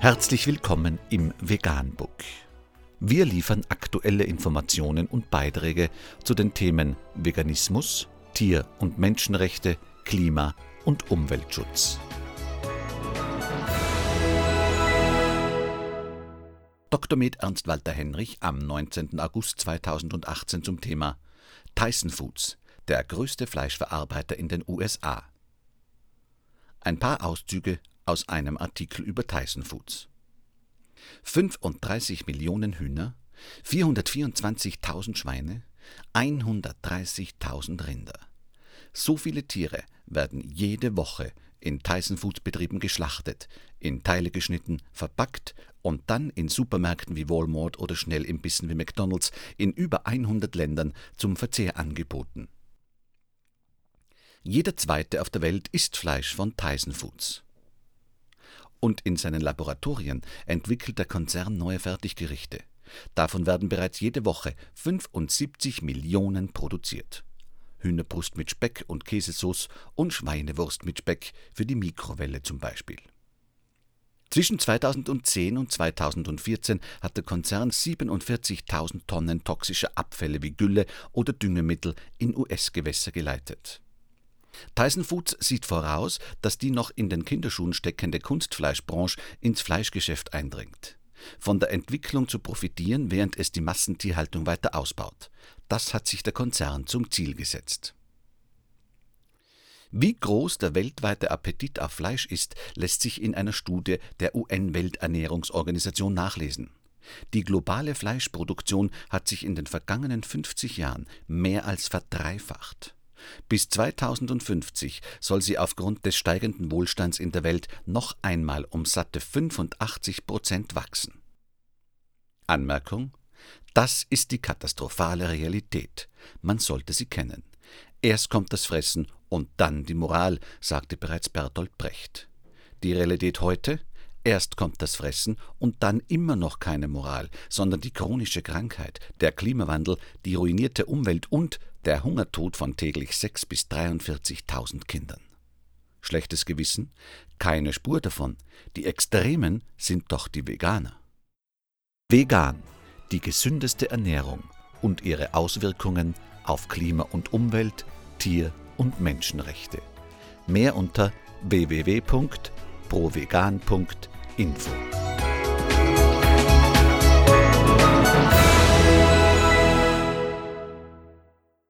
Herzlich willkommen im Veganbook. Wir liefern aktuelle Informationen und Beiträge zu den Themen Veganismus, Tier- und Menschenrechte, Klima- und Umweltschutz. Dr. Med Ernst Walter Henrich am 19. August 2018 zum Thema Tyson Foods, der größte Fleischverarbeiter in den USA. Ein paar Auszüge aus einem Artikel über Tyson Foods. 35 Millionen Hühner, 424.000 Schweine, 130.000 Rinder. So viele Tiere werden jede Woche in Tyson Foods Betrieben geschlachtet, in Teile geschnitten, verpackt und dann in Supermärkten wie Walmart oder Schnellimbissen wie McDonald's in über 100 Ländern zum Verzehr angeboten. Jeder zweite auf der Welt isst Fleisch von Tyson Foods. Und in seinen Laboratorien entwickelt der Konzern neue Fertiggerichte. Davon werden bereits jede Woche 75 Millionen produziert. Hühnerbrust mit Speck und Käsesauce und Schweinewurst mit Speck für die Mikrowelle zum Beispiel. Zwischen 2010 und 2014 hat der Konzern 47.000 Tonnen toxischer Abfälle wie Gülle oder Düngemittel in US-Gewässer geleitet. Tyson Foods sieht voraus, dass die noch in den Kinderschuhen steckende Kunstfleischbranche ins Fleischgeschäft eindringt. Von der Entwicklung zu profitieren, während es die Massentierhaltung weiter ausbaut. Das hat sich der Konzern zum Ziel gesetzt. Wie groß der weltweite Appetit auf Fleisch ist, lässt sich in einer Studie der UN-Welternährungsorganisation nachlesen. Die globale Fleischproduktion hat sich in den vergangenen 50 Jahren mehr als verdreifacht. Bis 2050 soll sie aufgrund des steigenden Wohlstands in der Welt noch einmal um satte 85 Prozent wachsen. Anmerkung: Das ist die katastrophale Realität. Man sollte sie kennen. Erst kommt das Fressen und dann die Moral, sagte bereits Bertolt Brecht. Die Realität heute? Erst kommt das Fressen und dann immer noch keine Moral, sondern die chronische Krankheit, der Klimawandel, die ruinierte Umwelt und der Hungertod von täglich 6.000 bis 43.000 Kindern. Schlechtes Gewissen? Keine Spur davon. Die Extremen sind doch die Veganer. Vegan, die gesündeste Ernährung und ihre Auswirkungen auf Klima und Umwelt, Tier- und Menschenrechte. Mehr unter www.provegan.info.